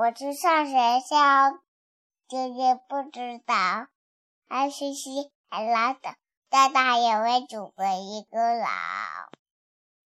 我去上学校，姐姐不知道。安西西还拉着，大大也会组织一个狼。